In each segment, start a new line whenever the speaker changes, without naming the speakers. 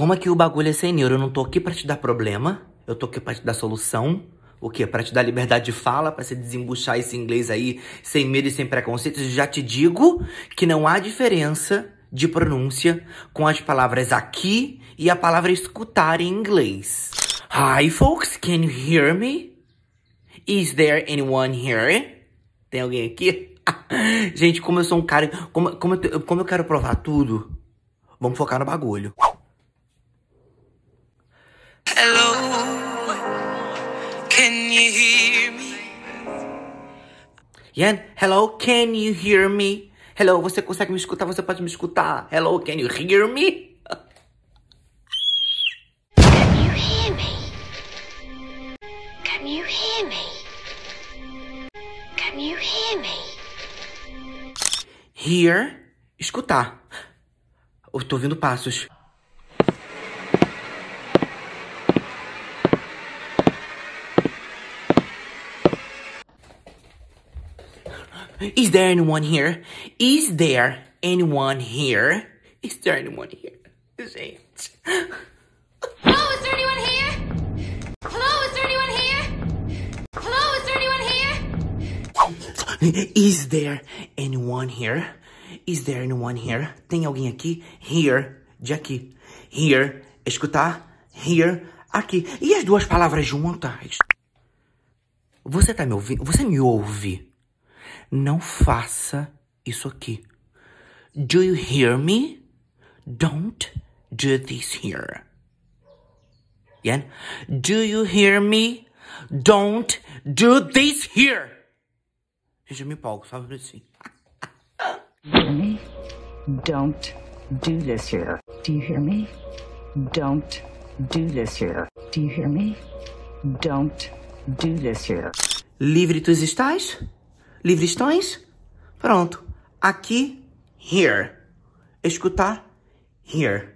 Como é que o bagulho é sem neuro? Eu não tô aqui pra te dar problema. Eu tô aqui pra te dar solução. O quê? Pra te dar liberdade de fala, pra você desembuchar esse inglês aí sem medo e sem preconceitos. Já te digo que não há diferença de pronúncia com as palavras aqui e a palavra escutar em inglês. Hi, folks, can you hear me? Is there anyone here? Tem alguém aqui? Gente, como eu sou um cara. Como, como, eu, como eu quero provar tudo, vamos focar no bagulho.
Hello, can you hear me?
Yan, hello, can you hear me? Hello, você consegue me escutar? Você pode me escutar? Hello, can you hear me?
Can you hear me? Can you hear me? Can you hear me?
Hear, escutar. Eu tô ouvindo passos. Is there anyone here? Is there anyone here? Is there anyone here? Gente.
Hello, is there anyone here? Hello, is there anyone here? Hello, is there anyone here?
Is there anyone here? Is there anyone here? Tem alguém aqui? Here, de aqui. Here, escutar. Here, aqui. E as duas palavras juntas? Você tá me ouvindo? Você me ouve? Não faça isso aqui. Do you hear me? Don't do this here. Yeah? Do you hear me? Don't do this here. Eu me empolgo, sabe assim.
hear me? Don't do this here. Do you hear me? Don't do this here. Do you hear me? Don't do this here.
Livre tu estás? Livre estões? Pronto. Aqui, here. Escutar, here.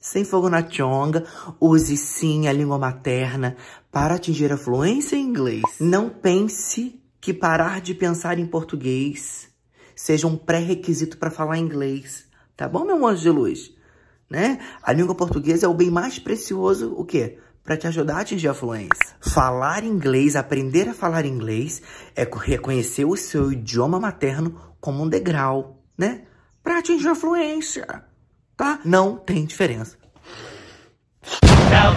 Sem fogo na chonga, use sim a língua materna para atingir a fluência em inglês. Não pense que parar de pensar em português seja um pré-requisito para falar inglês. Tá bom, meu anjo de luz? Né? A língua portuguesa é o bem mais precioso, o quê? Para te ajudar a atingir a fluência. Falar inglês, aprender a falar inglês, é reconhecer o seu idioma materno como um degrau, né? Para atingir a fluência, tá? Não tem diferença.
Now